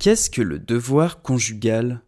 Qu'est-ce que le devoir conjugal?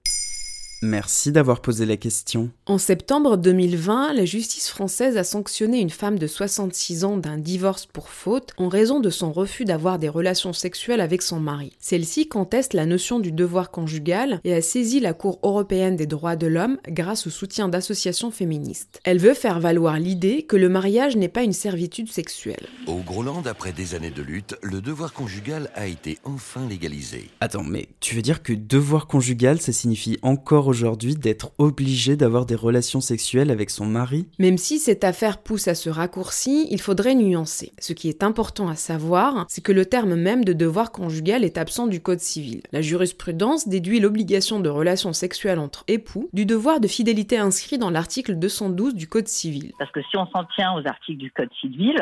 Merci d'avoir posé la question. En septembre 2020, la justice française a sanctionné une femme de 66 ans d'un divorce pour faute en raison de son refus d'avoir des relations sexuelles avec son mari. Celle-ci conteste la notion du devoir conjugal et a saisi la Cour européenne des droits de l'homme grâce au soutien d'associations féministes. Elle veut faire valoir l'idée que le mariage n'est pas une servitude sexuelle. Au Groenland, après des années de lutte, le devoir conjugal a été enfin légalisé. Attends, mais tu veux dire que devoir conjugal, ça signifie encore aujourd'hui d'être obligé d'avoir des relations sexuelles avec son mari Même si cette affaire pousse à ce raccourci, il faudrait nuancer. Ce qui est important à savoir, c'est que le terme même de devoir conjugal est absent du Code civil. La jurisprudence déduit l'obligation de relations sexuelles entre époux du devoir de fidélité inscrit dans l'article 212 du Code civil. Parce que si on s'en tient aux articles du Code civil,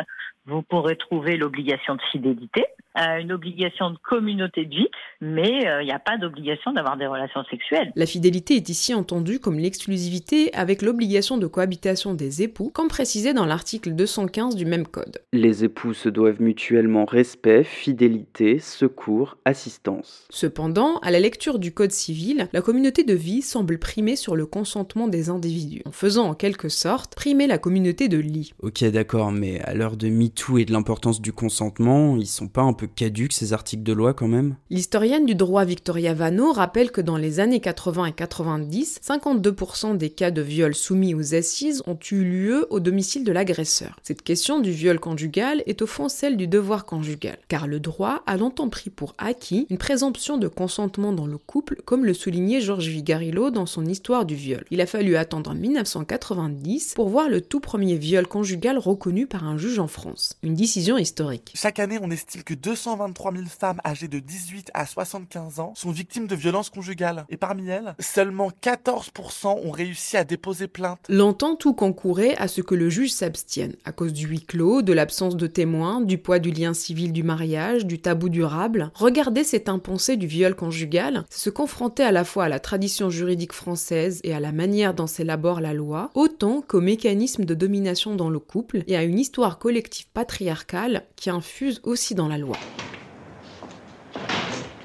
vous pourrez trouver l'obligation de fidélité, euh, une obligation de communauté de vie, mais euh, il n'y a pas d'obligation d'avoir des relations sexuelles. La fidélité est ici entendue comme l'exclusivité avec l'obligation de cohabitation des époux, comme précisé dans l'article 215 du même code. Les époux se doivent mutuellement respect, fidélité, secours, assistance. Cependant, à la lecture du Code civil, la communauté de vie semble primer sur le consentement des individus, en faisant en quelque sorte primer la communauté de lit. Ok d'accord, mais à l'heure de MeToo et de l'importance du consentement, ils sont pas un peu caduques ces articles de loi quand même? L'historienne du droit Victoria Vano rappelle que dans les années 80 et 90, 52% des cas de viol soumis aux assises ont eu lieu au domicile de l'agresseur. Cette question du viol conjugal est au fond celle du devoir conjugal, car le droit a longtemps pris pour acquis une présomption de consentement dans le couple, comme le soulignait Georges Vigarillo dans son Histoire du viol. Il a fallu attendre 1990 pour voir le tout premier viol conjugal reconnu par un juge en France. Une décision historique. Chaque année, on estime que 223 000 femmes âgées de 18 à 75 ans sont victimes de violences conjugales. Et parmi elles, seulement 14% ont réussi à déposer plainte. Longtemps, tout concourait à ce que le juge s'abstienne, à cause du huis clos, de l'absence de témoins, du poids du lien civil du mariage, du tabou durable. Regarder cet impensé du viol conjugal, c'est se confronter à la fois à la tradition juridique française et à la manière dont s'élabore la loi, autant qu'au mécanisme de domination dans le couple et à une histoire collective patriarcale qui infuse aussi dans la loi.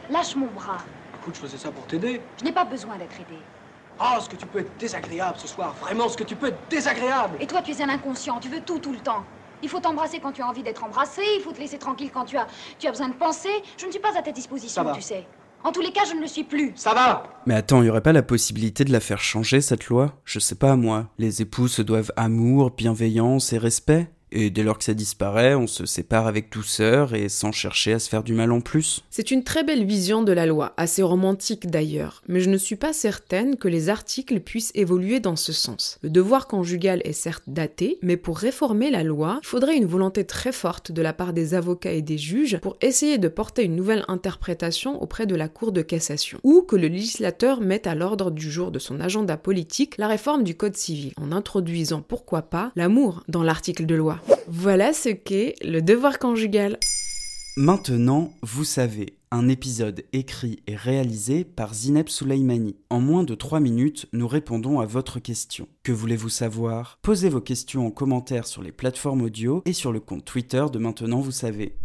Lâche mon bras. Écoute, je faisais ça pour t'aider. Je n'ai pas besoin d'être aidée. Ah, ce que tu peux être désagréable ce soir. Vraiment, ce que tu peux être désagréable. Et toi, tu es un inconscient. Tu veux tout, tout le temps. Il faut t'embrasser quand tu as envie d'être embrassé. Il faut te laisser tranquille quand tu as, tu as besoin de penser. Je ne suis pas à ta disposition, Ça va. tu sais. En tous les cas, je ne le suis plus. Ça va Mais attends, y aurait pas la possibilité de la faire changer cette loi? Je sais pas moi. Les époux se doivent amour, bienveillance et respect? Et dès lors que ça disparaît, on se sépare avec douceur et sans chercher à se faire du mal en plus. C'est une très belle vision de la loi, assez romantique d'ailleurs, mais je ne suis pas certaine que les articles puissent évoluer dans ce sens. Le devoir conjugal est certes daté, mais pour réformer la loi, il faudrait une volonté très forte de la part des avocats et des juges pour essayer de porter une nouvelle interprétation auprès de la Cour de cassation, ou que le législateur mette à l'ordre du jour de son agenda politique la réforme du Code civil, en introduisant pourquoi pas l'amour dans l'article de loi. Voilà ce qu'est le devoir conjugal. Maintenant, vous savez, un épisode écrit et réalisé par Zineb Souleimani. En moins de 3 minutes, nous répondons à votre question. Que voulez-vous savoir? Posez vos questions en commentaire sur les plateformes audio et sur le compte Twitter de Maintenant, vous savez.